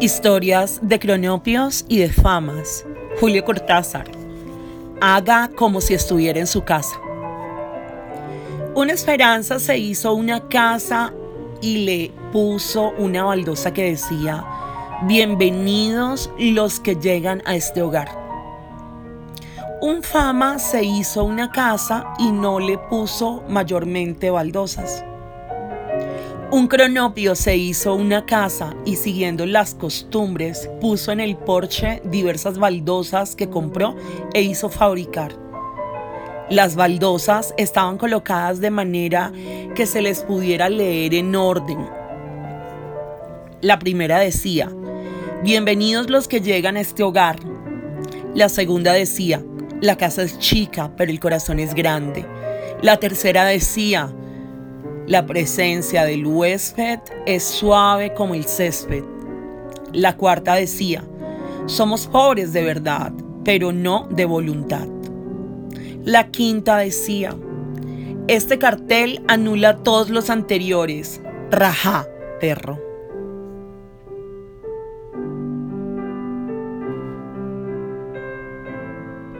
Historias de cronopios y de famas. Julio Cortázar. Haga como si estuviera en su casa. Una esperanza se hizo una casa y le puso una baldosa que decía, bienvenidos los que llegan a este hogar. Un fama se hizo una casa y no le puso mayormente baldosas. Un cronopio se hizo una casa y siguiendo las costumbres puso en el porche diversas baldosas que compró e hizo fabricar. Las baldosas estaban colocadas de manera que se les pudiera leer en orden. La primera decía, Bienvenidos los que llegan a este hogar. La segunda decía, La casa es chica, pero el corazón es grande. La tercera decía, la presencia del huésped es suave como el césped. La cuarta decía, somos pobres de verdad, pero no de voluntad. La quinta decía, este cartel anula todos los anteriores. Raja, perro.